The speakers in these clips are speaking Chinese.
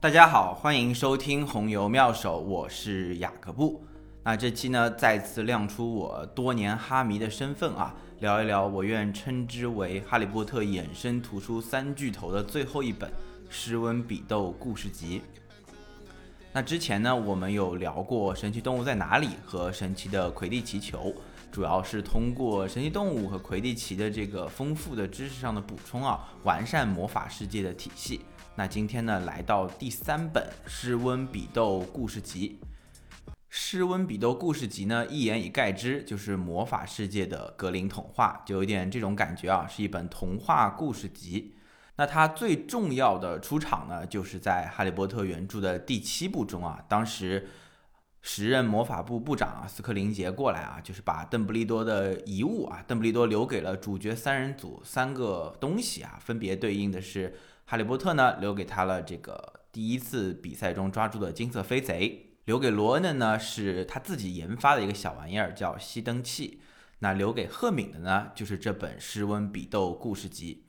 大家好，欢迎收听红油妙手，我是雅各布。那这期呢，再次亮出我多年哈迷的身份啊，聊一聊我愿称之为《哈利波特》衍生图书三巨头的最后一本《诗温比斗故事集》。那之前呢，我们有聊过《神奇动物在哪里》和《神奇的魁地奇球》，主要是通过神奇动物和魁地奇的这个丰富的知识上的补充啊，完善魔法世界的体系。那今天呢，来到第三本《诗温比斗故事集》。《诗温比斗故事集》呢，一言以概之，就是魔法世界的格林童话，就有点这种感觉啊，是一本童话故事集。那它最重要的出场呢，就是在《哈利波特》原著的第七部中啊，当时时任魔法部部长啊，斯科林杰过来啊，就是把邓布利多的遗物啊，邓布利多留给了主角三人组三个东西啊，分别对应的是。哈利波特呢，留给他了这个第一次比赛中抓住的金色飞贼；留给罗恩的呢，是他自己研发的一个小玩意儿，叫熄灯器。那留给赫敏的呢，就是这本《施温比斗故事集》。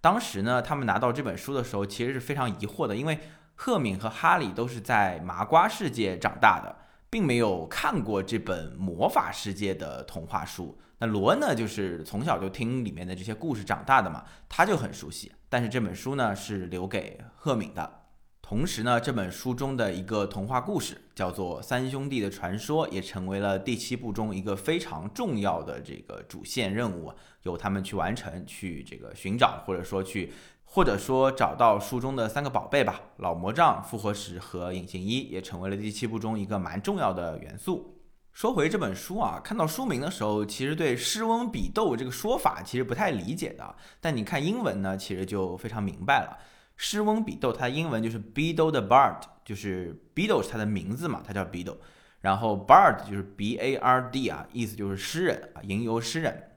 当时呢，他们拿到这本书的时候，其实是非常疑惑的，因为赫敏和哈利都是在麻瓜世界长大的，并没有看过这本魔法世界的童话书。那罗恩呢，就是从小就听里面的这些故事长大的嘛，他就很熟悉。但是这本书呢是留给赫敏的。同时呢，这本书中的一个童话故事叫做《三兄弟的传说》，也成为了第七部中一个非常重要的这个主线任务，由他们去完成，去这个寻找，或者说去，或者说找到书中的三个宝贝吧。老魔杖、复活石和隐形衣也成为了第七部中一个蛮重要的元素。说回这本书啊，看到书名的时候，其实对诗翁比斗这个说法其实不太理解的。但你看英文呢，其实就非常明白了。诗翁比斗，它的英文就是 Beedle the Bard，就是 Beedle 是它的名字嘛，它叫 Beedle。然后 Bard 就是 B A R D 啊，意思就是诗人啊，吟游诗人。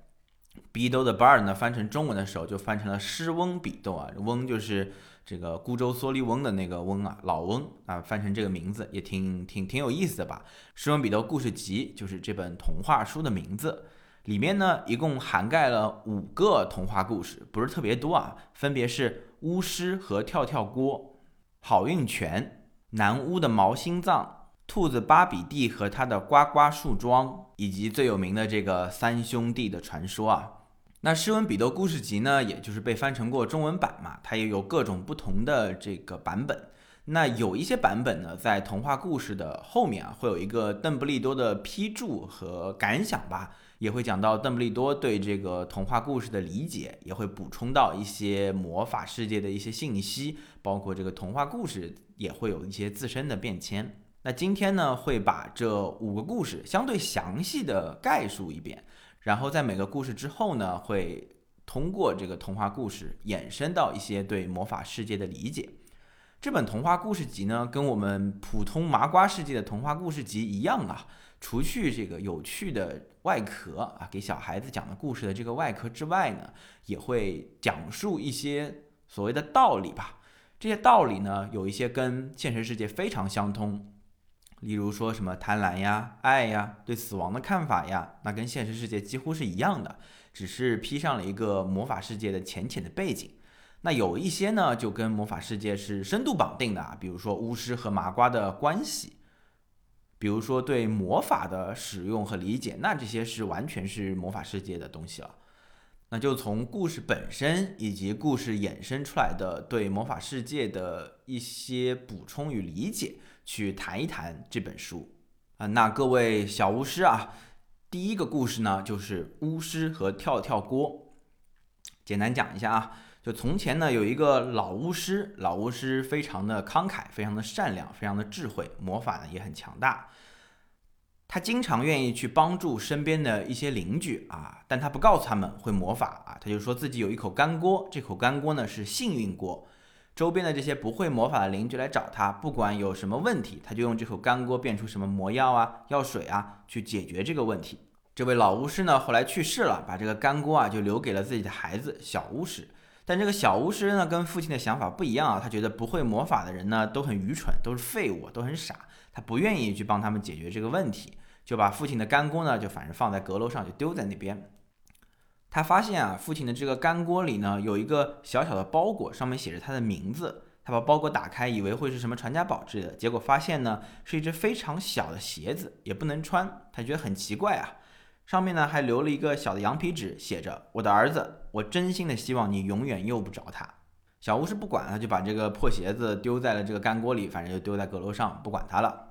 Beedle the Bard 呢，翻成中文的时候就翻成了诗翁比斗啊，翁就是。这个孤舟蓑笠翁的那个翁啊，老翁啊，翻成这个名字也挺挺挺有意思的吧？《施温比斗故事集》就是这本童话书的名字，里面呢一共涵盖了五个童话故事，不是特别多啊，分别是巫师和跳跳锅、好运泉、南巫的毛心脏、兔子巴比蒂和他的呱呱树桩，以及最有名的这个三兄弟的传说啊。那《诗文比斗故事集》呢，也就是被翻成过中文版嘛，它也有各种不同的这个版本。那有一些版本呢，在童话故事的后面啊，会有一个邓布利多的批注和感想吧，也会讲到邓布利多对这个童话故事的理解，也会补充到一些魔法世界的一些信息，包括这个童话故事也会有一些自身的变迁。那今天呢，会把这五个故事相对详细的概述一遍。然后在每个故事之后呢，会通过这个童话故事衍生到一些对魔法世界的理解。这本童话故事集呢，跟我们普通麻瓜世界的童话故事集一样啊，除去这个有趣的外壳啊，给小孩子讲的故事的这个外壳之外呢，也会讲述一些所谓的道理吧。这些道理呢，有一些跟现实世界非常相通。例如说什么贪婪呀、爱呀、对死亡的看法呀，那跟现实世界几乎是一样的，只是披上了一个魔法世界的浅浅的背景。那有一些呢，就跟魔法世界是深度绑定的啊，比如说巫师和麻瓜的关系，比如说对魔法的使用和理解，那这些是完全是魔法世界的东西了。那就从故事本身以及故事衍生出来的对魔法世界的一些补充与理解。去谈一谈这本书啊，那各位小巫师啊，第一个故事呢就是巫师和跳跳锅。简单讲一下啊，就从前呢有一个老巫师，老巫师非常的慷慨，非常的善良，非常的智慧，魔法呢也很强大。他经常愿意去帮助身边的一些邻居啊，但他不告诉他们会魔法啊，他就说自己有一口干锅，这口干锅呢是幸运锅。周边的这些不会魔法的邻居来找他，不管有什么问题，他就用这口干锅变出什么魔药啊、药水啊，去解决这个问题。这位老巫师呢，后来去世了，把这个干锅啊就留给了自己的孩子小巫师。但这个小巫师呢，跟父亲的想法不一样啊，他觉得不会魔法的人呢都很愚蠢，都是废物，都很傻，他不愿意去帮他们解决这个问题，就把父亲的干锅呢就反正放在阁楼上，就丢在那边。他发现啊，父亲的这个干锅里呢有一个小小的包裹，上面写着他的名字。他把包裹打开，以为会是什么传家宝之类的，结果发现呢是一只非常小的鞋子，也不能穿，他觉得很奇怪啊。上面呢还留了一个小的羊皮纸，写着：“我的儿子，我真心的希望你永远用不着它。”小巫师不管，他就把这个破鞋子丢在了这个干锅里，反正就丢在阁楼上，不管它了。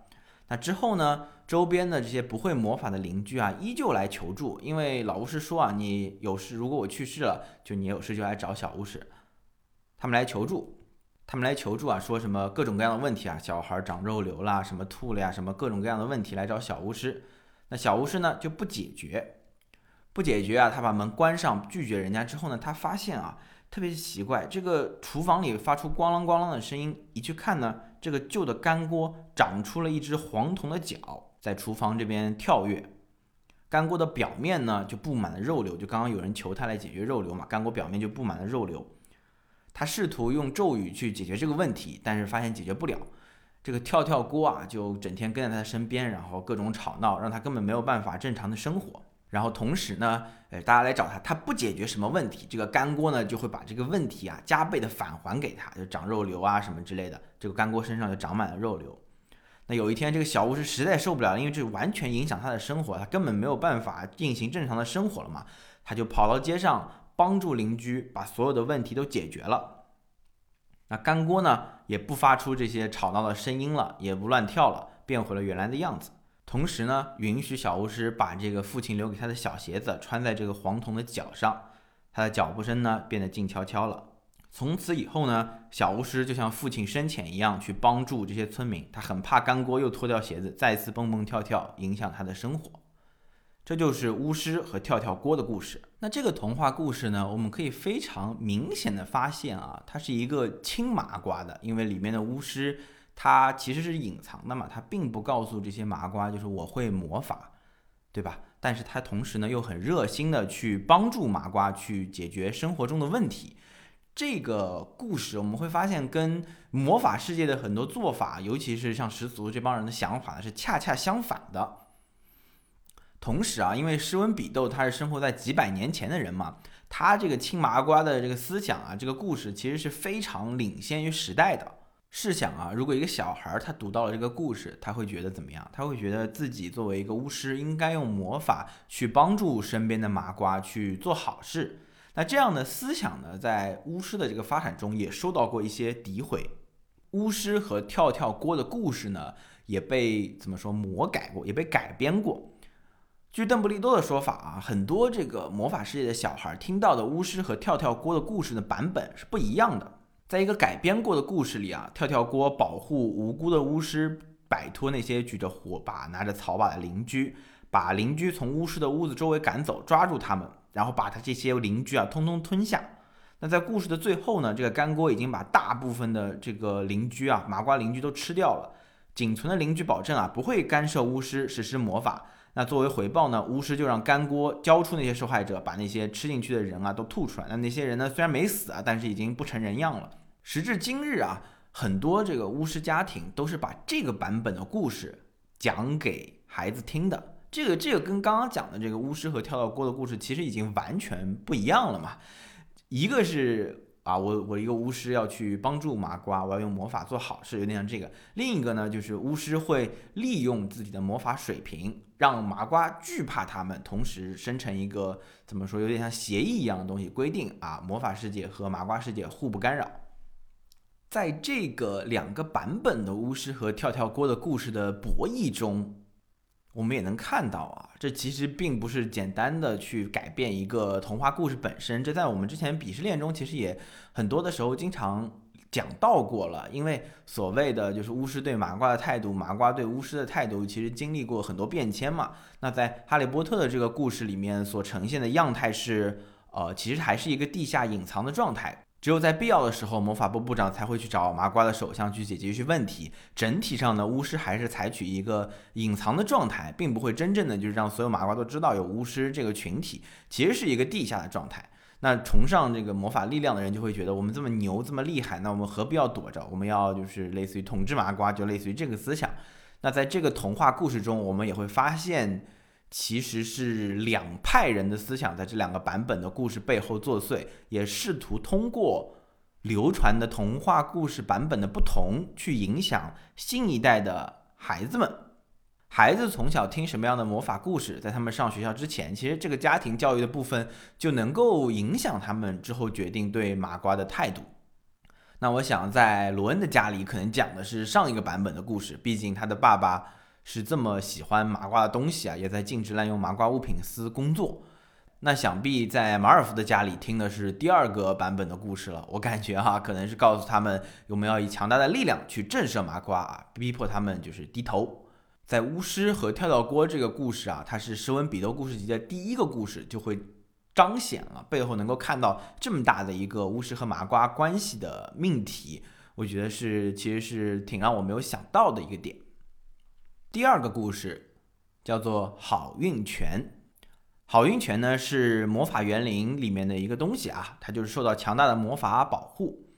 那之后呢，周边的这些不会魔法的邻居啊，依旧来求助，因为老巫师说啊，你有事，如果我去世了，就你有事就来找小巫师。他们来求助，他们来求助啊，说什么各种各样的问题啊，小孩长肉瘤啦，什么吐了呀，什么各种各样的问题来找小巫师。那小巫师呢就不解决，不解决啊！他把门关上，拒绝人家之后呢，他发现啊，特别奇怪，这个厨房里发出咣啷咣啷的声音，一去看呢，这个旧的干锅长出了一只黄铜的脚，在厨房这边跳跃。干锅的表面呢就布满了肉瘤，就刚刚有人求他来解决肉瘤嘛，干锅表面就布满了肉瘤。他试图用咒语去解决这个问题，但是发现解决不了。这个跳跳锅啊，就整天跟在他身边，然后各种吵闹，让他根本没有办法正常的生活。然后同时呢，呃，大家来找他，他不解决什么问题，这个干锅呢就会把这个问题啊加倍的返还给他，就长肉瘤啊什么之类的。这个干锅身上就长满了肉瘤。那有一天，这个小巫师实在受不了，因为这完全影响他的生活，他根本没有办法进行正常的生活了嘛，他就跑到街上帮助邻居把所有的问题都解决了。那干锅呢，也不发出这些吵闹的声音了，也不乱跳了，变回了原来的样子。同时呢，允许小巫师把这个父亲留给他的小鞋子穿在这个黄铜的脚上，他的脚步声呢变得静悄悄了。从此以后呢，小巫师就像父亲生前一样去帮助这些村民。他很怕干锅又脱掉鞋子，再次蹦蹦跳跳，影响他的生活。这就是巫师和跳跳锅的故事。那这个童话故事呢，我们可以非常明显的发现啊，它是一个轻麻瓜的，因为里面的巫师他其实是隐藏的嘛，他并不告诉这些麻瓜，就是我会魔法，对吧？但是他同时呢又很热心的去帮助麻瓜去解决生活中的问题。这个故事我们会发现跟魔法世界的很多做法，尤其是像十足这帮人的想法呢，是恰恰相反的。同时啊，因为诗文比斗他是生活在几百年前的人嘛，他这个青麻瓜的这个思想啊，这个故事其实是非常领先于时代的。试想啊，如果一个小孩他读到了这个故事，他会觉得怎么样？他会觉得自己作为一个巫师，应该用魔法去帮助身边的麻瓜去做好事。那这样的思想呢，在巫师的这个发展中也受到过一些诋毁。巫师和跳跳锅的故事呢，也被怎么说魔改过，也被改编过。据邓布利多的说法啊，很多这个魔法世界的小孩听到的巫师和跳跳锅的故事的版本是不一样的。在一个改编过的故事里啊，跳跳锅保护无辜的巫师摆脱那些举着火把、拿着草把的邻居，把邻居从巫师的屋子周围赶走，抓住他们，然后把他这些邻居啊通通吞下。那在故事的最后呢，这个干锅已经把大部分的这个邻居啊麻瓜邻居都吃掉了，仅存的邻居保证啊不会干涉巫师实施魔法。那作为回报呢，巫师就让干锅交出那些受害者，把那些吃进去的人啊都吐出来。那那些人呢，虽然没死啊，但是已经不成人样了。时至今日啊，很多这个巫师家庭都是把这个版本的故事讲给孩子听的。这个这个跟刚刚讲的这个巫师和跳跳锅的故事其实已经完全不一样了嘛。一个是。啊，我我一个巫师要去帮助麻瓜，我要用魔法做好事，有点像这个。另一个呢，就是巫师会利用自己的魔法水平，让麻瓜惧怕他们，同时生成一个怎么说，有点像协议一样的东西，规定啊，魔法世界和麻瓜世界互不干扰。在这个两个版本的巫师和跳跳锅的故事的博弈中。我们也能看到啊，这其实并不是简单的去改变一个童话故事本身，这在我们之前鄙视链中其实也很多的时候经常讲到过了。因为所谓的就是巫师对麻瓜的态度，麻瓜对巫师的态度，其实经历过很多变迁嘛。那在哈利波特的这个故事里面所呈现的样态是，呃，其实还是一个地下隐藏的状态。只有在必要的时候，魔法部部长才会去找麻瓜的首相去解决一些问题。整体上呢，巫师还是采取一个隐藏的状态，并不会真正的就是让所有麻瓜都知道有巫师这个群体，其实是一个地下的状态。那崇尚这个魔法力量的人就会觉得我们这么牛这么厉害，那我们何必要躲着？我们要就是类似于统治麻瓜，就类似于这个思想。那在这个童话故事中，我们也会发现。其实是两派人的思想在这两个版本的故事背后作祟，也试图通过流传的童话故事版本的不同，去影响新一代的孩子们。孩子从小听什么样的魔法故事，在他们上学校之前，其实这个家庭教育的部分就能够影响他们之后决定对麻瓜的态度。那我想，在罗恩的家里，可能讲的是上一个版本的故事，毕竟他的爸爸是这么喜欢麻瓜的东西啊，也在禁止滥用麻瓜物品司工作。那想必在马尔福的家里听的是第二个版本的故事了。我感觉哈，可能是告诉他们，我们要以强大的力量去震慑麻瓜啊，逼迫他们就是低头。在巫师和跳跳锅这个故事啊，它是《诗文彼得故事集》的第一个故事，就会彰显了背后能够看到这么大的一个巫师和麻瓜关系的命题。我觉得是其实是挺让我没有想到的一个点。第二个故事叫做好运泉。好运泉呢是魔法园林里面的一个东西啊，它就是受到强大的魔法保护。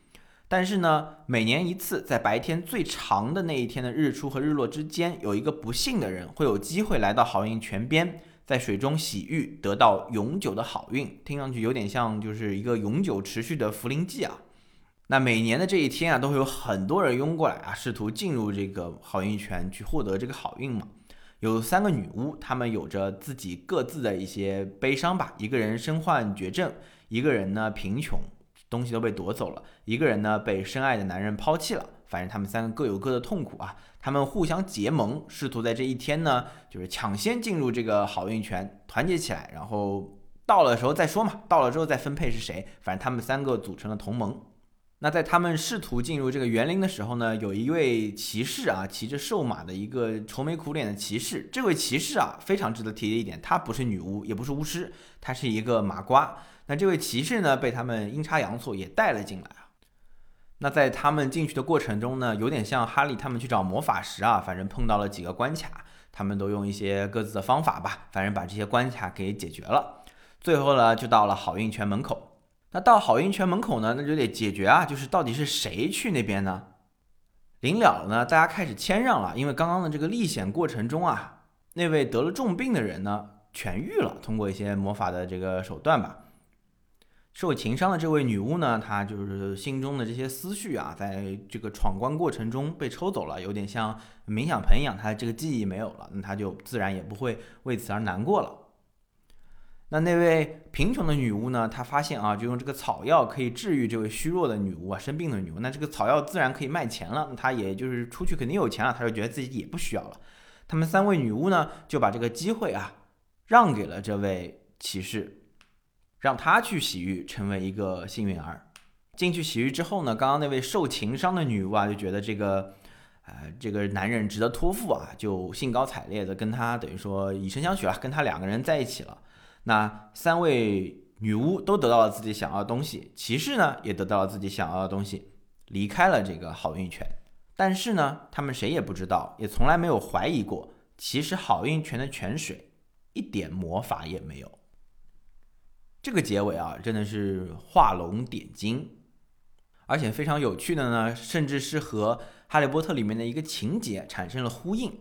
但是呢，每年一次，在白天最长的那一天的日出和日落之间，有一个不幸的人会有机会来到好运泉边，在水中洗浴，得到永久的好运。听上去有点像就是一个永久持续的茯苓剂啊。那每年的这一天啊，都会有很多人拥过来啊，试图进入这个好运泉去获得这个好运嘛。有三个女巫，她们有着自己各自的一些悲伤吧。一个人身患绝症，一个人呢贫穷。东西都被夺走了，一个人呢被深爱的男人抛弃了，反正他们三个各有各的痛苦啊。他们互相结盟，试图在这一天呢，就是抢先进入这个好运泉，团结起来，然后到了时候再说嘛。到了之后再分配是谁，反正他们三个组成了同盟。那在他们试图进入这个园林的时候呢，有一位骑士啊，骑着瘦马的一个愁眉苦脸的骑士。这位骑士啊，非常值得提的一点，他不是女巫，也不是巫师，他是一个麻瓜。那这位骑士呢，被他们阴差阳错也带了进来啊。那在他们进去的过程中呢，有点像哈利他们去找魔法石啊，反正碰到了几个关卡，他们都用一些各自的方法吧，反正把这些关卡给解决了。最后呢，就到了好运泉门口。那到好运泉门口呢，那就得解决啊，就是到底是谁去那边呢？临了了呢，大家开始谦让了，因为刚刚的这个历险过程中啊，那位得了重病的人呢痊愈了，通过一些魔法的这个手段吧。受情伤的这位女巫呢，她就是心中的这些思绪啊，在这个闯关过程中被抽走了，有点像冥想盆一样，她这个记忆没有了，那她就自然也不会为此而难过了。那那位贫穷的女巫呢，她发现啊，就用这个草药可以治愈这位虚弱的女巫啊，生病的女巫，那这个草药自然可以卖钱了，她也就是出去肯定有钱了，她就觉得自己也不需要了。他们三位女巫呢，就把这个机会啊，让给了这位骑士。让他去洗浴，成为一个幸运儿。进去洗浴之后呢，刚刚那位受情伤的女巫啊，就觉得这个，呃，这个男人值得托付啊，就兴高采烈的跟他等于说以身相许了，跟他两个人在一起了。那三位女巫都得到了自己想要的东西，骑士呢也得到了自己想要的东西，离开了这个好运泉。但是呢，他们谁也不知道，也从来没有怀疑过，其实好运泉的泉水一点魔法也没有。这个结尾啊，真的是画龙点睛，而且非常有趣的呢，甚至是和《哈利波特》里面的一个情节产生了呼应。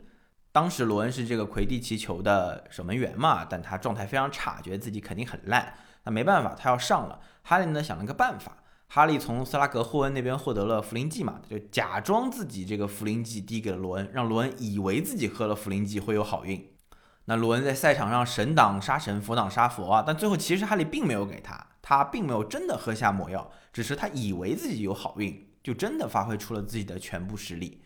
当时罗恩是这个魁地奇球的守门员嘛，但他状态非常差，觉得自己肯定很烂。那没办法，他要上了。哈利呢想了个办法，哈利从斯拉格霍恩那边获得了茯苓剂嘛，就假装自己这个茯苓剂递给了罗恩，让罗恩以为自己喝了茯苓剂会有好运。那罗恩在赛场上神挡杀神，佛挡杀佛啊！但最后其实哈利并没有给他，他并没有真的喝下魔药，只是他以为自己有好运，就真的发挥出了自己的全部实力。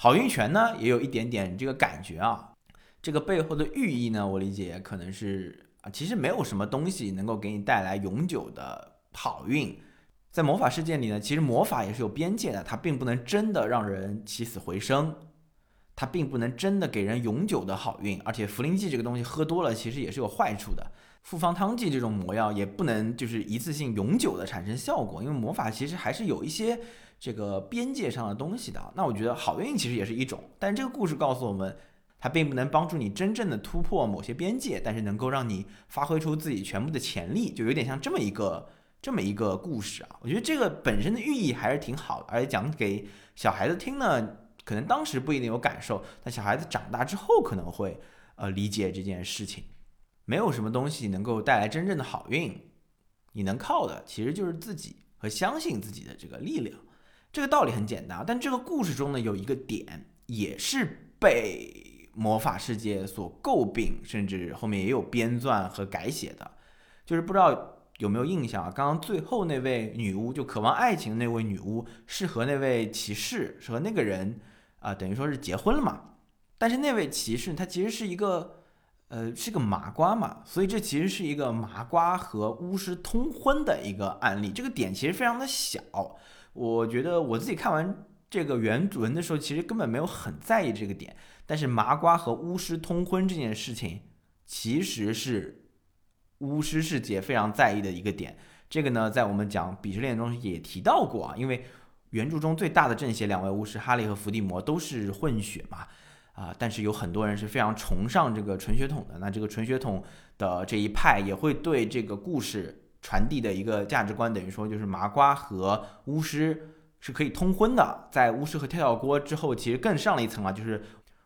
好运泉呢，也有一点点这个感觉啊。这个背后的寓意呢，我理解可能是啊，其实没有什么东西能够给你带来永久的好运。在魔法世界里呢，其实魔法也是有边界的，它并不能真的让人起死回生。它并不能真的给人永久的好运，而且茯苓剂这个东西喝多了其实也是有坏处的。复方汤剂这种魔药也不能就是一次性永久的产生效果，因为魔法其实还是有一些这个边界上的东西的。那我觉得好运其实也是一种，但这个故事告诉我们，它并不能帮助你真正的突破某些边界，但是能够让你发挥出自己全部的潜力，就有点像这么一个这么一个故事啊。我觉得这个本身的寓意还是挺好的，而且讲给小孩子听呢。可能当时不一定有感受，但小孩子长大之后可能会，呃，理解这件事情。没有什么东西能够带来真正的好运，你能靠的其实就是自己，和相信自己的这个力量。这个道理很简单，但这个故事中呢有一个点也是被魔法世界所诟病，甚至后面也有编撰和改写的，就是不知道。有没有印象啊？刚刚最后那位女巫，就渴望爱情的那位女巫，是和那位骑士，是和那个人啊，等于说是结婚了嘛？但是那位骑士他其实是一个，呃，是个麻瓜嘛，所以这其实是一个麻瓜和巫师通婚的一个案例。这个点其实非常的小，我觉得我自己看完这个原文的时候，其实根本没有很在意这个点。但是麻瓜和巫师通婚这件事情，其实是。巫师世界非常在意的一个点，这个呢，在我们讲鄙视链中也提到过啊。因为原著中最大的正邪两位巫师哈利和伏地魔都是混血嘛，啊，但是有很多人是非常崇尚这个纯血统的。那这个纯血统的这一派也会对这个故事传递的一个价值观，等于说就是麻瓜和巫师是可以通婚的。在巫师和跳跳锅之后，其实更上了一层啊，就是。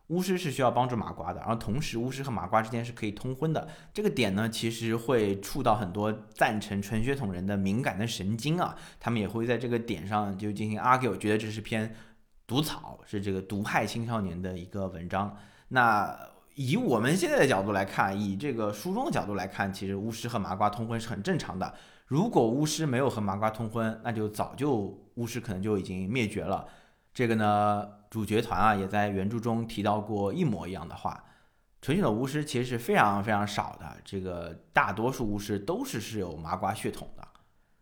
巫师是需要帮助麻瓜的，然后同时巫师和麻瓜之间是可以通婚的。这个点呢，其实会触到很多赞成纯血统人的敏感的神经啊，他们也会在这个点上就进行 argue，觉得这是篇毒草，是这个毒害青少年的一个文章。那以我们现在的角度来看，以这个书中的角度来看，其实巫师和麻瓜通婚是很正常的。如果巫师没有和麻瓜通婚，那就早就巫师可能就已经灭绝了。这个呢，主角团啊也在原著中提到过一模一样的话。纯血的巫师其实是非常非常少的，这个大多数巫师都是是有麻瓜血统的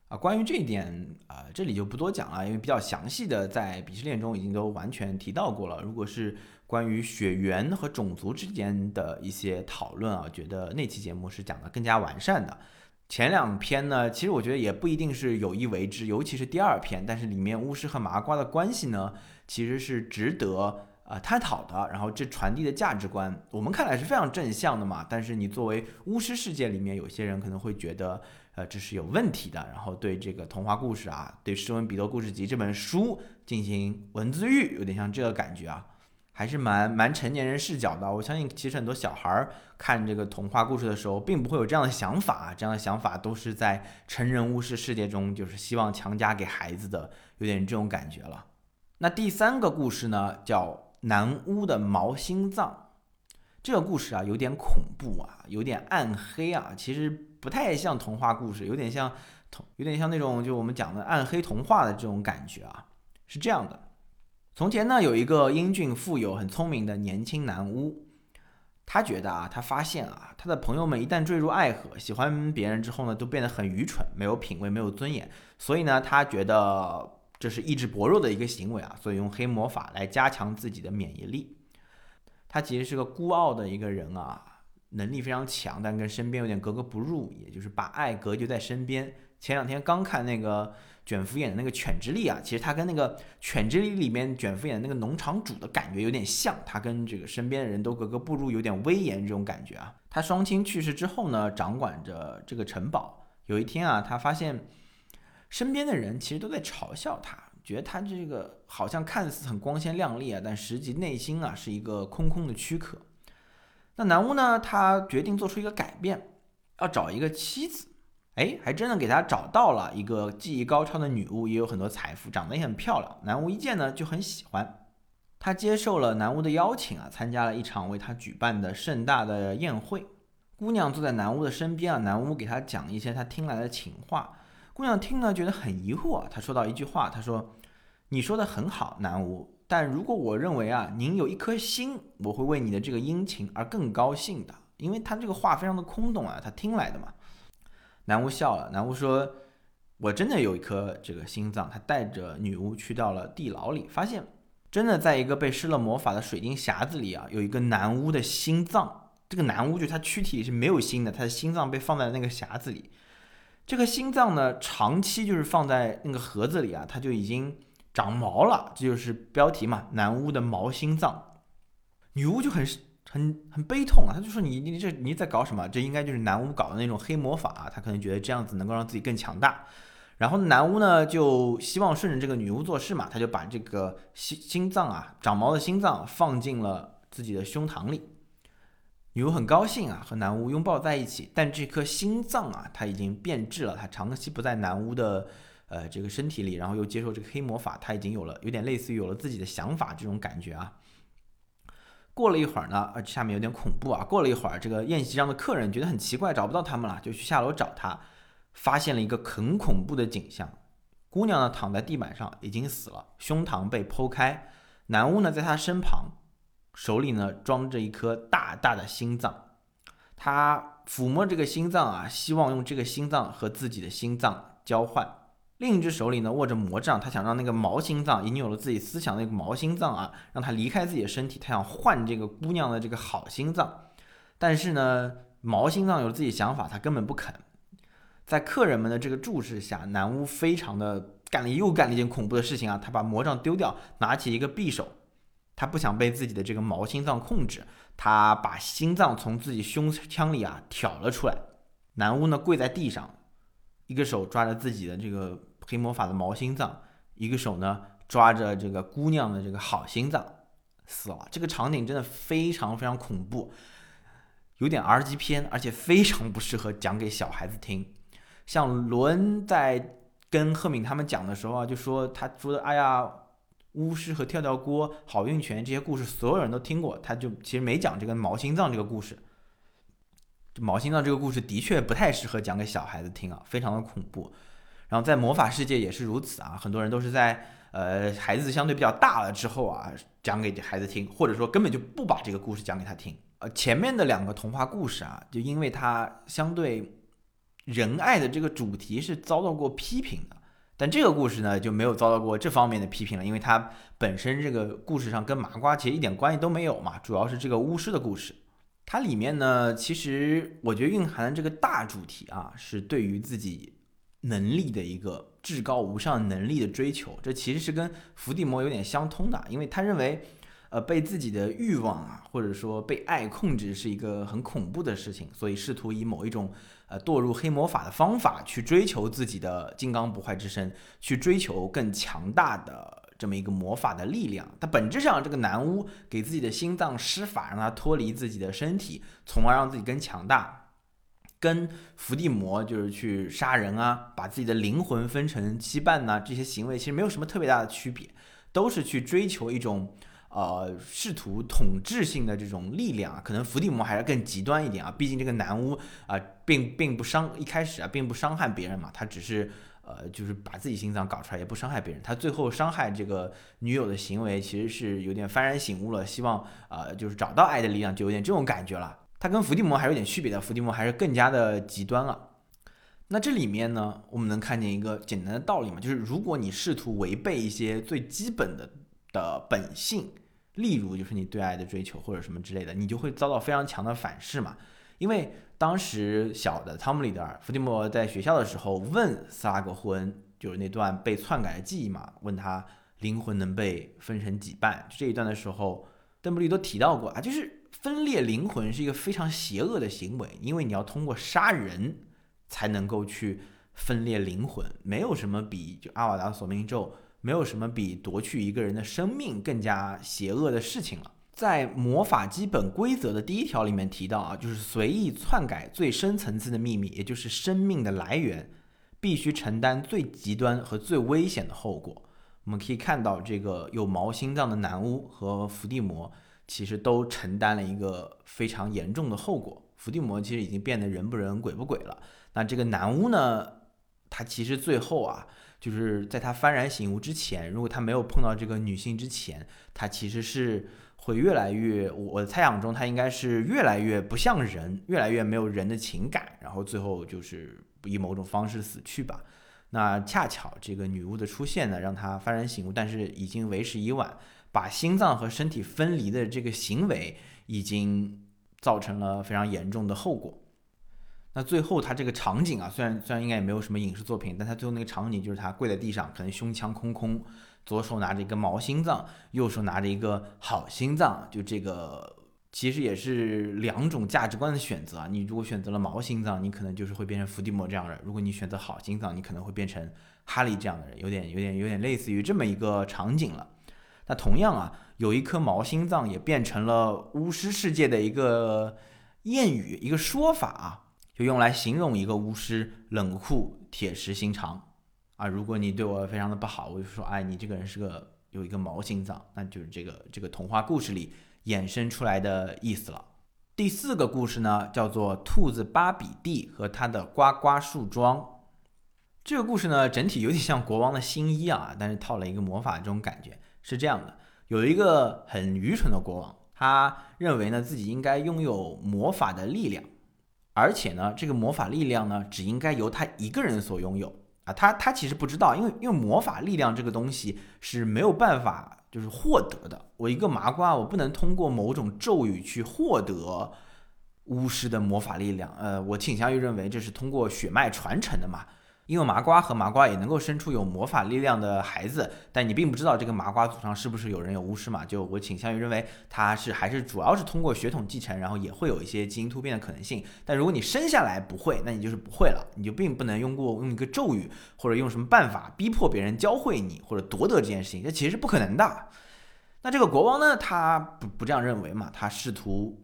啊。关于这一点啊，这里就不多讲了，因为比较详细的在鄙视链中已经都完全提到过了。如果是关于血缘和种族之间的一些讨论啊，觉得那期节目是讲的更加完善的。前两篇呢，其实我觉得也不一定是有意为之，尤其是第二篇。但是里面巫师和麻瓜的关系呢，其实是值得呃探讨的。然后这传递的价值观，我们看来是非常正向的嘛。但是你作为巫师世界里面，有些人可能会觉得，呃，这是有问题的。然后对这个童话故事啊，对《施温比多故事集》这本书进行文字狱，有点像这个感觉啊。还是蛮蛮成年人视角的。我相信，其实很多小孩儿看这个童话故事的时候，并不会有这样的想法。这样的想法都是在成人巫师世界中，就是希望强加给孩子的，有点这种感觉了。那第三个故事呢，叫《南巫的毛心脏》。这个故事啊，有点恐怖啊，有点暗黑啊。其实不太像童话故事，有点像童，有点像那种就我们讲的暗黑童话的这种感觉啊。是这样的。从前呢，有一个英俊、富有、很聪明的年轻男巫，他觉得啊，他发现啊，他的朋友们一旦坠入爱河，喜欢别人之后呢，都变得很愚蠢，没有品味，没有尊严。所以呢，他觉得这是意志薄弱的一个行为啊，所以用黑魔法来加强自己的免疫力。他其实是个孤傲的一个人啊，能力非常强，但跟身边有点格格不入，也就是把爱隔绝在身边。前两天刚看那个。卷福演的那个《犬之力》啊，其实他跟那个《犬之力》里面卷福演的那个农场主的感觉有点像，他跟这个身边的人都格格不入，有点威严这种感觉啊。他双亲去世之后呢，掌管着这个城堡。有一天啊，他发现身边的人其实都在嘲笑他，觉得他这个好像看似很光鲜亮丽啊，但实际内心啊是一个空空的躯壳。那南巫呢，他决定做出一个改变，要找一个妻子。哎，还真的给他找到了一个技艺高超的女巫，也有很多财富，长得也很漂亮。南巫一见呢就很喜欢，他接受了南巫的邀请啊，参加了一场为他举办的盛大的宴会。姑娘坐在南巫的身边啊，南巫给他讲一些他听来的情话。姑娘听了觉得很疑惑，她说到一句话，她说：“你说的很好，南巫，但如果我认为啊，您有一颗心，我会为你的这个殷勤而更高兴的，因为他这个话非常的空洞啊，他听来的嘛。”南巫笑了。南巫说：“我真的有一颗这个心脏。”他带着女巫去到了地牢里，发现真的在一个被施了魔法的水晶匣子里啊，有一个南巫的心脏。这个南巫就他躯体里是没有心的，他的心脏被放在那个匣子里。这个心脏呢，长期就是放在那个盒子里啊，它就已经长毛了。这就是标题嘛，南巫的毛心脏。女巫就很。很很悲痛啊！他就说你你这你在搞什么？这应该就是南巫搞的那种黑魔法。他可能觉得这样子能够让自己更强大。然后南巫呢就希望顺着这个女巫做事嘛，他就把这个心心脏啊长毛的心脏放进了自己的胸膛里。女巫很高兴啊，和南巫拥抱在一起。但这颗心脏啊，它已经变质了，它长期不在南巫的呃这个身体里，然后又接受这个黑魔法，它已经有了有点类似于有了自己的想法这种感觉啊。过了一会儿呢，呃，下面有点恐怖啊。过了一会儿，这个宴席上的客人觉得很奇怪，找不到他们了，就去下楼找他，发现了一个很恐怖的景象。姑娘呢躺在地板上，已经死了，胸膛被剖开。男巫呢在她身旁，手里呢装着一颗大大的心脏。他抚摸这个心脏啊，希望用这个心脏和自己的心脏交换。另一只手里呢握着魔杖，他想让那个毛心脏已经有了自己思想那个毛心脏啊，让他离开自己的身体，他想换这个姑娘的这个好心脏。但是呢，毛心脏有了自己想法，他根本不肯。在客人们的这个注视下，男巫非常的干了又干了一件恐怖的事情啊，他把魔杖丢掉，拿起一个匕首，他不想被自己的这个毛心脏控制，他把心脏从自己胸腔里啊挑了出来。男巫呢跪在地上，一个手抓着自己的这个。黑魔法的毛心脏，一个手呢抓着这个姑娘的这个好心脏，死了。这个场景真的非常非常恐怖，有点 R 级片，而且非常不适合讲给小孩子听。像罗恩在跟赫敏他们讲的时候啊，就说他说的，哎呀，巫师和跳跳锅、好运泉这些故事，所有人都听过，他就其实没讲这个毛心脏这个故事。毛心脏这个故事的确不太适合讲给小孩子听啊，非常的恐怖。然后在魔法世界也是如此啊，很多人都是在呃孩子相对比较大了之后啊讲给孩子听，或者说根本就不把这个故事讲给他听。呃，前面的两个童话故事啊，就因为它相对仁爱的这个主题是遭到过批评的，但这个故事呢就没有遭到过这方面的批评了，因为它本身这个故事上跟麻瓜其实一点关系都没有嘛，主要是这个巫师的故事。它里面呢，其实我觉得蕴含的这个大主题啊，是对于自己。能力的一个至高无上能力的追求，这其实是跟伏地魔有点相通的，因为他认为，呃，被自己的欲望啊，或者说被爱控制是一个很恐怖的事情，所以试图以某一种呃堕入黑魔法的方法去追求自己的金刚不坏之身，去追求更强大的这么一个魔法的力量。他本质上，这个男巫给自己的心脏施法，让他脱离自己的身体，从而让自己更强大。跟伏地魔就是去杀人啊，把自己的灵魂分成七半呐，这些行为其实没有什么特别大的区别，都是去追求一种呃试图统治性的这种力量啊。可能伏地魔还是更极端一点啊，毕竟这个男巫啊，并并不伤一开始啊，并不伤害别人嘛，他只是呃就是把自己心脏搞出来，也不伤害别人。他最后伤害这个女友的行为，其实是有点幡然醒悟了，希望啊就是找到爱的力量，就有点这种感觉了。它跟伏地魔还有点区别的，伏地魔还是更加的极端了。那这里面呢，我们能看见一个简单的道理嘛，就是如果你试图违背一些最基本的的本性，例如就是你对爱的追求或者什么之类的，你就会遭到非常强的反噬嘛。因为当时小的汤姆里德尔，伏地魔在学校的时候问斯拉格霍恩，就是那段被篡改的记忆嘛，问他灵魂能被分成几半就这一段的时候，邓布利多提到过啊，就是。分裂灵魂是一个非常邪恶的行为，因为你要通过杀人才能够去分裂灵魂。没有什么比就阿瓦达索命咒，没有什么比夺去一个人的生命更加邪恶的事情了。在魔法基本规则的第一条里面提到啊，就是随意篡改最深层次的秘密，也就是生命的来源，必须承担最极端和最危险的后果。我们可以看到，这个有毛心脏的男巫和伏地魔。其实都承担了一个非常严重的后果。伏地魔其实已经变得人不人鬼不鬼了。那这个男巫呢？他其实最后啊，就是在他幡然醒悟之前，如果他没有碰到这个女性之前，他其实是会越来越……我的猜想中，他应该是越来越不像人，越来越没有人的情感，然后最后就是以某种方式死去吧。那恰巧这个女巫的出现呢，让他幡然醒悟，但是已经为时已晚。把心脏和身体分离的这个行为，已经造成了非常严重的后果。那最后他这个场景啊，虽然虽然应该也没有什么影视作品，但他最后那个场景就是他跪在地上，可能胸腔空空，左手拿着一个毛心脏，右手拿着一个好心脏。就这个其实也是两种价值观的选择啊。你如果选择了毛心脏，你可能就是会变成伏地魔这样的人；如果你选择好心脏，你可能会变成哈利这样的人。有点有点有点类似于这么一个场景了。那同样啊，有一颗毛心脏也变成了巫师世界的一个谚语，一个说法啊，就用来形容一个巫师冷酷、铁石心肠啊，如果你对我非常的不好，我就说，哎，你这个人是个有一个毛心脏，那就是这个这个童话故事里衍生出来的意思了。第四个故事呢，叫做兔子巴比蒂和他的呱呱树桩。这个故事呢，整体有点像国王的新衣啊，但是套了一个魔法这种感觉。是这样的，有一个很愚蠢的国王，他认为呢自己应该拥有魔法的力量，而且呢这个魔法力量呢只应该由他一个人所拥有啊。他他其实不知道，因为因为魔法力量这个东西是没有办法就是获得的。我一个麻瓜，我不能通过某种咒语去获得巫师的魔法力量。呃，我倾向于认为这是通过血脉传承的嘛。因为麻瓜和麻瓜也能够生出有魔法力量的孩子，但你并不知道这个麻瓜祖上是不是有人有巫师嘛？就我倾向于认为他是还是主要是通过血统继承，然后也会有一些基因突变的可能性。但如果你生下来不会，那你就是不会了，你就并不能用过用一个咒语或者用什么办法逼迫别人教会你或者夺得这件事情，这其实是不可能的。那这个国王呢，他不不这样认为嘛？他试图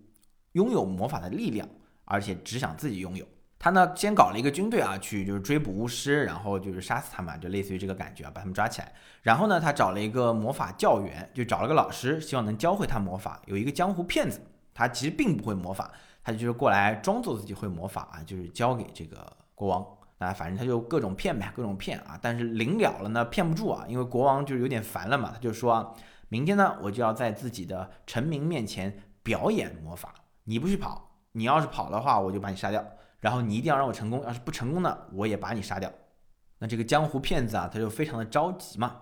拥有魔法的力量，而且只想自己拥有。他呢，先搞了一个军队啊，去就是追捕巫师，然后就是杀死他们，就类似于这个感觉啊，把他们抓起来。然后呢，他找了一个魔法教员，就找了个老师，希望能教会他魔法。有一个江湖骗子，他其实并不会魔法，他就是过来装作自己会魔法啊，就是教给这个国王。那反正他就各种骗呗，各种骗啊。但是临了了呢，骗不住啊，因为国王就是有点烦了嘛，他就说，明天呢，我就要在自己的臣民面前表演魔法，你不许跑，你要是跑的话，我就把你杀掉。然后你一定要让我成功，要是不成功呢，我也把你杀掉。那这个江湖骗子啊，他就非常的着急嘛。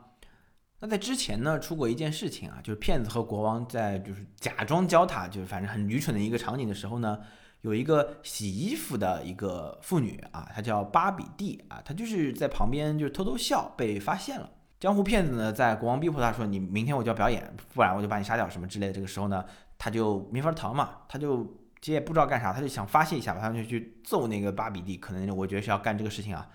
那在之前呢，出过一件事情啊，就是骗子和国王在就是假装教他，就是反正很愚蠢的一个场景的时候呢，有一个洗衣服的一个妇女啊，她叫巴比蒂啊，她就是在旁边就是偷偷笑，被发现了。江湖骗子呢，在国王逼迫他说：“你明天我就要表演，不然我就把你杀掉什么之类的。”这个时候呢，他就没法逃嘛，他就。其实也不知道干啥，他就想发泄一下吧，他就去揍那个巴比蒂。可能我觉得是要干这个事情啊。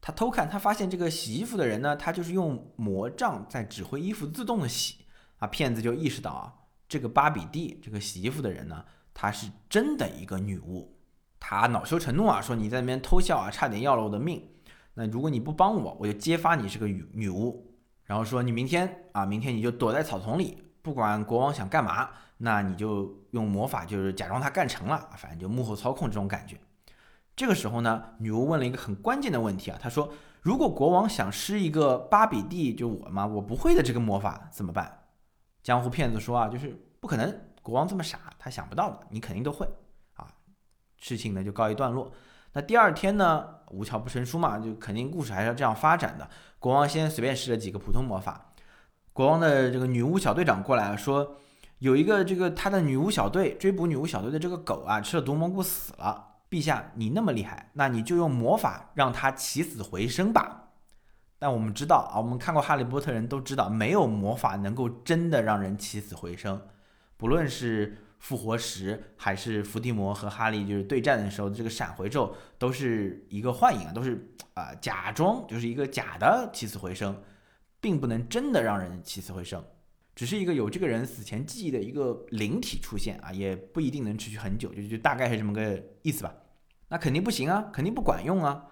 他偷看，他发现这个洗衣服的人呢，他就是用魔杖在指挥衣服自动的洗啊。骗子就意识到啊，这个巴比蒂这个洗衣服的人呢，他是真的一个女巫。他恼羞成怒啊，说你在那边偷笑啊，差点要了我的命。那如果你不帮我，我就揭发你是个女女巫。然后说你明天啊，明天你就躲在草丛里，不管国王想干嘛。那你就用魔法，就是假装他干成了，反正就幕后操控这种感觉。这个时候呢，女巫问了一个很关键的问题啊，她说：“如果国王想施一个巴比蒂，就我嘛，我不会的这个魔法怎么办？”江湖骗子说啊，就是不可能，国王这么傻，他想不到的，你肯定都会啊。事情呢就告一段落。那第二天呢，无巧不成书嘛，就肯定故事还是要这样发展的。国王先随便施了几个普通魔法，国王的这个女巫小队长过来，说。有一个这个他的女巫小队追捕女巫小队的这个狗啊，吃了毒蘑菇死了。陛下，你那么厉害，那你就用魔法让它起死回生吧。但我们知道啊，我们看过《哈利波特》人都知道，没有魔法能够真的让人起死回生。不论是复活石，还是伏地魔和哈利就是对战的时候这个闪回咒，都是一个幻影啊，都是啊假装，就是一个假的起死回生，并不能真的让人起死回生。只是一个有这个人死前记忆的一个灵体出现啊，也不一定能持续很久，就就大概是这么个意思吧。那肯定不行啊，肯定不管用啊。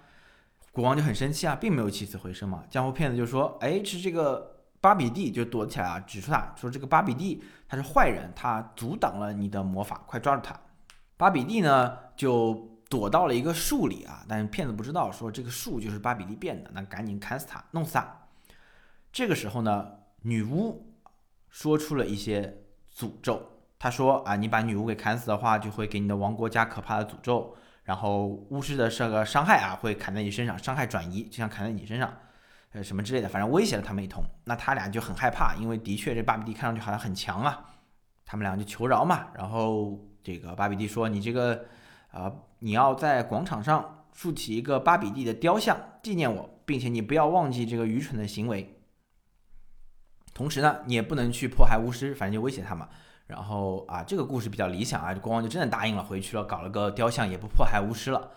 国王就很生气啊，并没有起死回生嘛。江湖骗子就说：“哎，是这个巴比蒂就躲起来啊，指出他说这个巴比蒂他是坏人，他阻挡了你的魔法，快抓住他。”巴比蒂呢就躲到了一个树里啊，但是骗子不知道说这个树就是巴比蒂变的，那赶紧砍死他，弄死他。这个时候呢，女巫。说出了一些诅咒。他说：“啊，你把女巫给砍死的话，就会给你的王国加可怕的诅咒。然后巫师的这个伤害啊，会砍在你身上，伤害转移，就像砍在你身上，呃，什么之类的，反正威胁了他们一通。那他俩就很害怕，因为的确这巴比蒂看上去好像很强啊。他们俩就求饶嘛。然后这个巴比蒂说：‘你这个，啊，你要在广场上竖起一个巴比蒂的雕像，纪念我，并且你不要忘记这个愚蠢的行为。’”同时呢，你也不能去迫害巫师，反正就威胁他嘛。然后啊，这个故事比较理想啊，国王就真的答应了，回去了，搞了个雕像，也不迫害巫师了。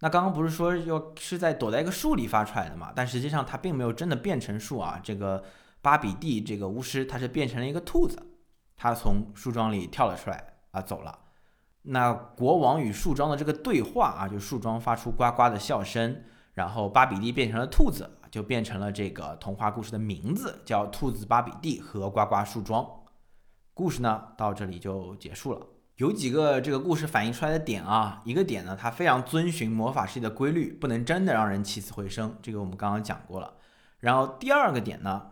那刚刚不是说要是在躲在一个树里发出来的嘛？但实际上他并没有真的变成树啊。这个巴比蒂这个巫师，他是变成了一个兔子，他从树桩里跳了出来啊，走了。那国王与树桩的这个对话啊，就树桩发出呱呱的笑声。然后巴比蒂变成了兔子，就变成了这个童话故事的名字，叫《兔子巴比蒂和呱呱树桩》。故事呢到这里就结束了。有几个这个故事反映出来的点啊，一个点呢，它非常遵循魔法世界的规律，不能真的让人起死回生，这个我们刚刚讲过了。然后第二个点呢，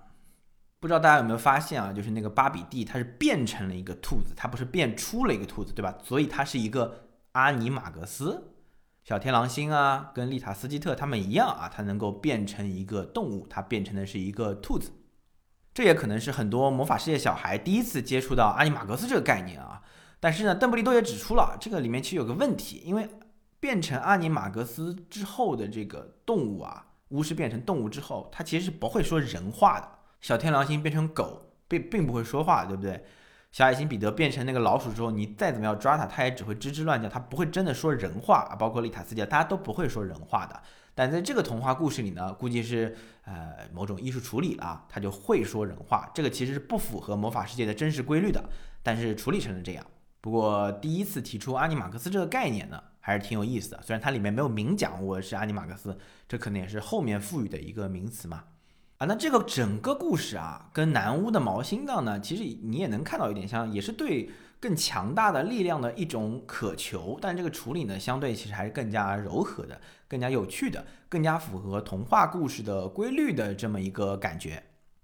不知道大家有没有发现啊，就是那个巴比蒂它是变成了一个兔子，它不是变出了一个兔子，对吧？所以它是一个阿尼玛格斯。小天狼星啊，跟丽塔斯基特他们一样啊，它能够变成一个动物，它变成的是一个兔子。这也可能是很多魔法世界小孩第一次接触到阿尼玛格斯这个概念啊。但是呢，邓布利多也指出了这个里面其实有个问题，因为变成阿尼玛格斯之后的这个动物啊，巫师变成动物之后，它其实是不会说人话的。小天狼星变成狗并并不会说话，对不对？小矮星彼得变成那个老鼠之后，你再怎么样抓它，它也只会吱吱乱叫，它不会真的说人话啊。包括丽塔斯姐，大家都不会说人话的。但在这个童话故事里呢，估计是呃某种艺术处理了，他就会说人话。这个其实是不符合魔法世界的真实规律的，但是处理成了这样。不过第一次提出阿尼玛克斯这个概念呢，还是挺有意思的。虽然它里面没有明讲我是阿尼玛克斯，这可能也是后面赋予的一个名词嘛。那这个整个故事啊，跟南巫的毛心脏呢，其实你也能看到一点像，也是对。更强大的力量的一种渴求，但这个处理呢，相对其实还是更加柔和的，更加有趣的，更加符合童话故事的规律的这么一个感觉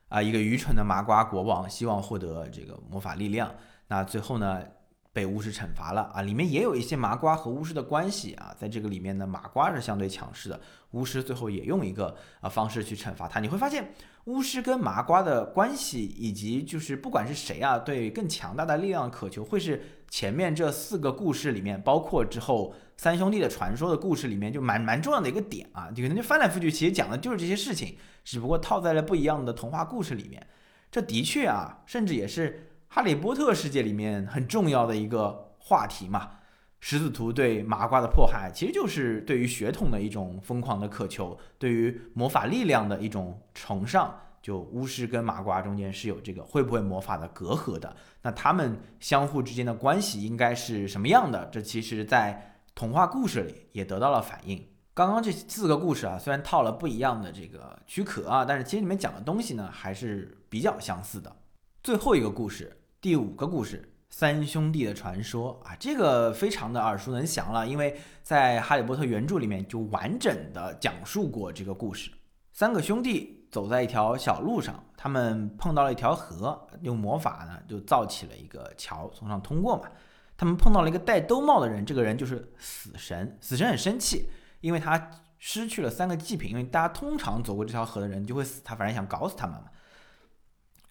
啊！一个愚蠢的麻瓜国王希望获得这个魔法力量，那最后呢？被巫师惩罚了啊！里面也有一些麻瓜和巫师的关系啊，在这个里面呢，麻瓜是相对强势的，巫师最后也用一个啊方式去惩罚他。你会发现，巫师跟麻瓜的关系，以及就是不管是谁啊，对更强大的力量渴求，会是前面这四个故事里面，包括之后三兄弟的传说的故事里面，就蛮蛮重要的一个点啊。可能就翻来覆去，其实讲的就是这些事情，只不过套在了不一样的童话故事里面。这的确啊，甚至也是。哈利波特世界里面很重要的一个话题嘛，十字图对麻瓜的迫害，其实就是对于血统的一种疯狂的渴求，对于魔法力量的一种崇尚。就巫师跟麻瓜中间是有这个会不会魔法的隔阂的，那他们相互之间的关系应该是什么样的？这其实，在童话故事里也得到了反映。刚刚这四个故事啊，虽然套了不一样的这个躯壳啊，但是其实里面讲的东西呢，还是比较相似的。最后一个故事。第五个故事，三兄弟的传说啊，这个非常的耳熟能详了，因为在《哈利波特》原著里面就完整的讲述过这个故事。三个兄弟走在一条小路上，他们碰到了一条河，用魔法呢就造起了一个桥，从上通过嘛。他们碰到了一个戴兜帽的人，这个人就是死神。死神很生气，因为他失去了三个祭品，因为大家通常走过这条河的人就会死，他反正想搞死他们嘛。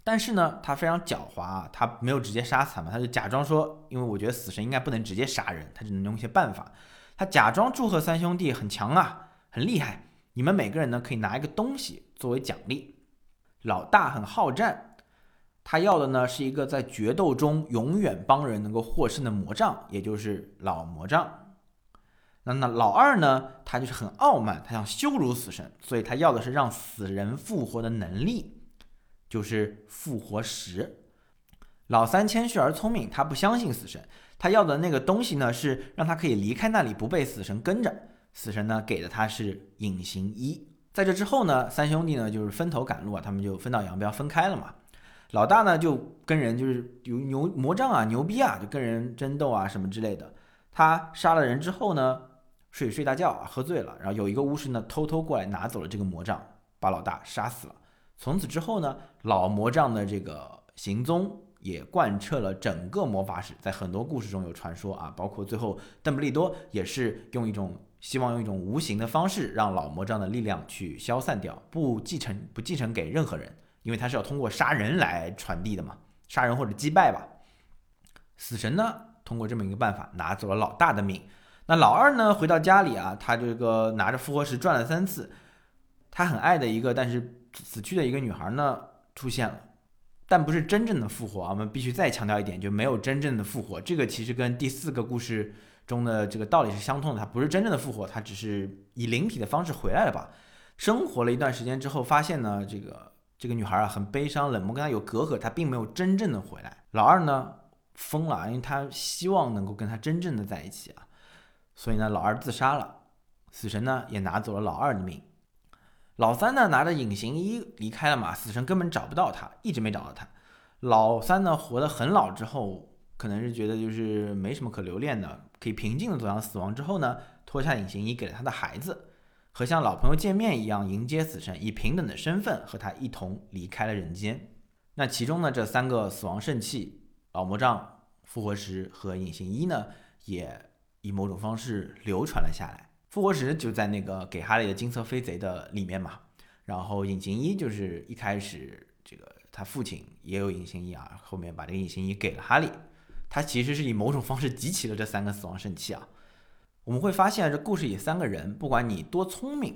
但是呢，他非常狡猾啊，他没有直接杀死他们，他就假装说，因为我觉得死神应该不能直接杀人，他只能用一些办法。他假装祝贺三兄弟很强啊，很厉害，你们每个人呢可以拿一个东西作为奖励。老大很好战，他要的呢是一个在决斗中永远帮人能够获胜的魔杖，也就是老魔杖。那那老二呢，他就是很傲慢，他想羞辱死神，所以他要的是让死人复活的能力。就是复活石。老三谦虚而聪明，他不相信死神，他要的那个东西呢，是让他可以离开那里，不被死神跟着。死神呢，给的他是隐形衣。在这之后呢，三兄弟呢就是分头赶路啊，他们就分道扬镳，分开了嘛。老大呢就跟人就是有牛魔杖啊，牛逼啊，就跟人争斗啊什么之类的。他杀了人之后呢，睡睡大觉啊，喝醉了，然后有一个巫师呢偷偷过来拿走了这个魔杖，把老大杀死了。从此之后呢，老魔杖的这个行踪也贯彻了整个魔法史，在很多故事中有传说啊，包括最后邓布利多也是用一种希望用一种无形的方式让老魔杖的力量去消散掉，不继承不继承给任何人，因为他是要通过杀人来传递的嘛，杀人或者击败吧。死神呢，通过这么一个办法拿走了老大的命，那老二呢，回到家里啊，他这个拿着复活石转了三次，他很爱的一个，但是。死去的一个女孩呢出现了，但不是真正的复活啊！我们必须再强调一点，就没有真正的复活。这个其实跟第四个故事中的这个道理是相通的，它不是真正的复活，它只是以灵体的方式回来了吧？生活了一段时间之后，发现呢，这个这个女孩啊很悲伤、冷漠，跟她有隔阂，她并没有真正的回来。老二呢疯了，因为他希望能够跟她真正的在一起啊，所以呢，老二自杀了。死神呢也拿走了老二的命。老三呢拿着隐形衣离开了嘛，死神根本找不到他，一直没找到他。老三呢活得很老之后，可能是觉得就是没什么可留恋的，可以平静的走向死亡之后呢，脱下隐形衣给了他的孩子，和像老朋友见面一样迎接死神，以平等的身份和他一同离开了人间。那其中呢这三个死亡圣器，老魔杖、复活石和隐形衣呢，也以某种方式流传了下来。复活石就在那个给哈利的金色飞贼的里面嘛，然后隐形衣就是一开始这个他父亲也有隐形衣啊，后面把这个隐形衣给了哈利，他其实是以某种方式集齐了这三个死亡圣器啊。我们会发现这故事里三个人，不管你多聪明、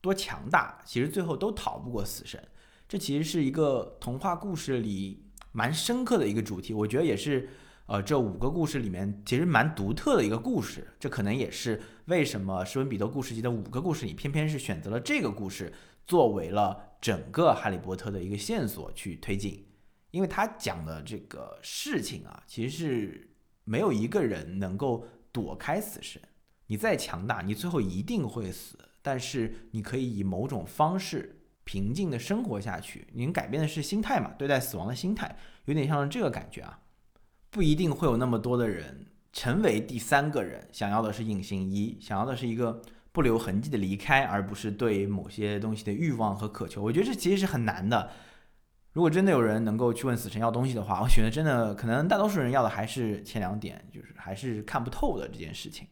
多强大，其实最后都逃不过死神。这其实是一个童话故事里蛮深刻的一个主题，我觉得也是。呃，这五个故事里面其实蛮独特的一个故事，这可能也是为什么史文彼得故事集的五个故事里，偏偏是选择了这个故事作为了整个哈利波特的一个线索去推进，因为他讲的这个事情啊，其实是没有一个人能够躲开死神，你再强大，你最后一定会死，但是你可以以某种方式平静的生活下去，你能改变的是心态嘛，对待死亡的心态，有点像这个感觉啊。不一定会有那么多的人成为第三个人，想要的是隐形衣，想要的是一个不留痕迹的离开，而不是对某些东西的欲望和渴求。我觉得这其实是很难的。如果真的有人能够去问死神要东西的话，我觉得真的可能大多数人要的还是前两点，就是还是看不透的这件事情。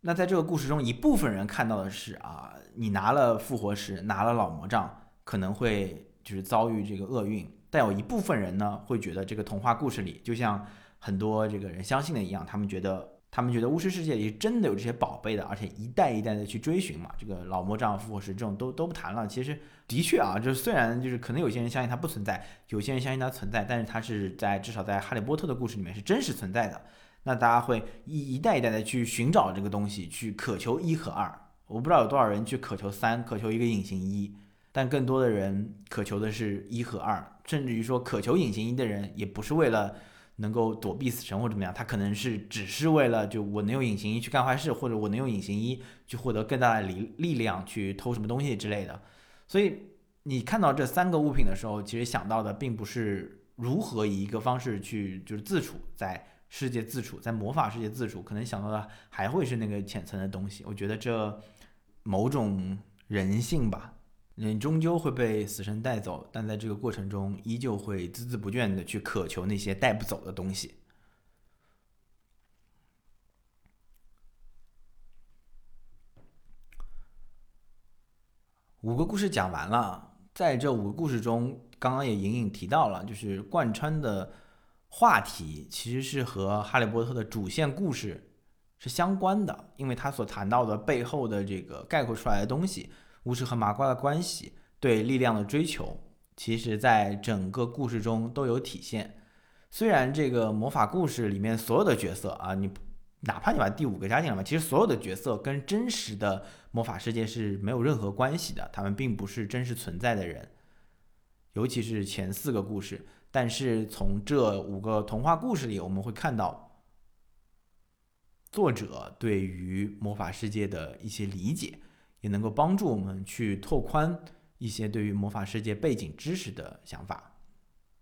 那在这个故事中，一部分人看到的是啊，你拿了复活石，拿了老魔杖，可能会就是遭遇这个厄运。但有一部分人呢，会觉得这个童话故事里就像。很多这个人相信的一样，他们觉得他们觉得巫师世界里真的有这些宝贝的，而且一代一代的去追寻嘛。这个老魔杖、复活石这种都都不谈了。其实的确啊，就是虽然就是可能有些人相信它不存在，有些人相信它存在，但是它是在至少在哈利波特的故事里面是真实存在的。那大家会一一代一代的去寻找这个东西，去渴求一和二。我不知道有多少人去渴求三，渴求一个隐形一，但更多的人渴求的是一和二，甚至于说渴求隐形一的人也不是为了。能够躲避死神或者怎么样，他可能是只是为了就我能用隐形衣去干坏事，或者我能用隐形衣去获得更大的力力量去偷什么东西之类的。所以你看到这三个物品的时候，其实想到的并不是如何以一个方式去就是自处在世界自处在魔法世界自处，可能想到的还会是那个浅层的东西。我觉得这某种人性吧。你终究会被死神带走，但在这个过程中，依旧会孜孜不倦的去渴求那些带不走的东西。五个故事讲完了，在这五个故事中，刚刚也隐隐提到了，就是贯穿的话题其实是和《哈利波特》的主线故事是相关的，因为他所谈到的背后的这个概括出来的东西。巫师和麻瓜的关系，对力量的追求，其实在整个故事中都有体现。虽然这个魔法故事里面所有的角色啊，你哪怕你把第五个加进来嘛，其实所有的角色跟真实的魔法世界是没有任何关系的，他们并不是真实存在的人。尤其是前四个故事，但是从这五个童话故事里，我们会看到作者对于魔法世界的一些理解。也能够帮助我们去拓宽一些对于魔法世界背景知识的想法。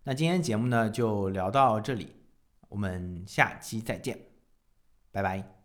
那今天节目呢就聊到这里，我们下期再见，拜拜。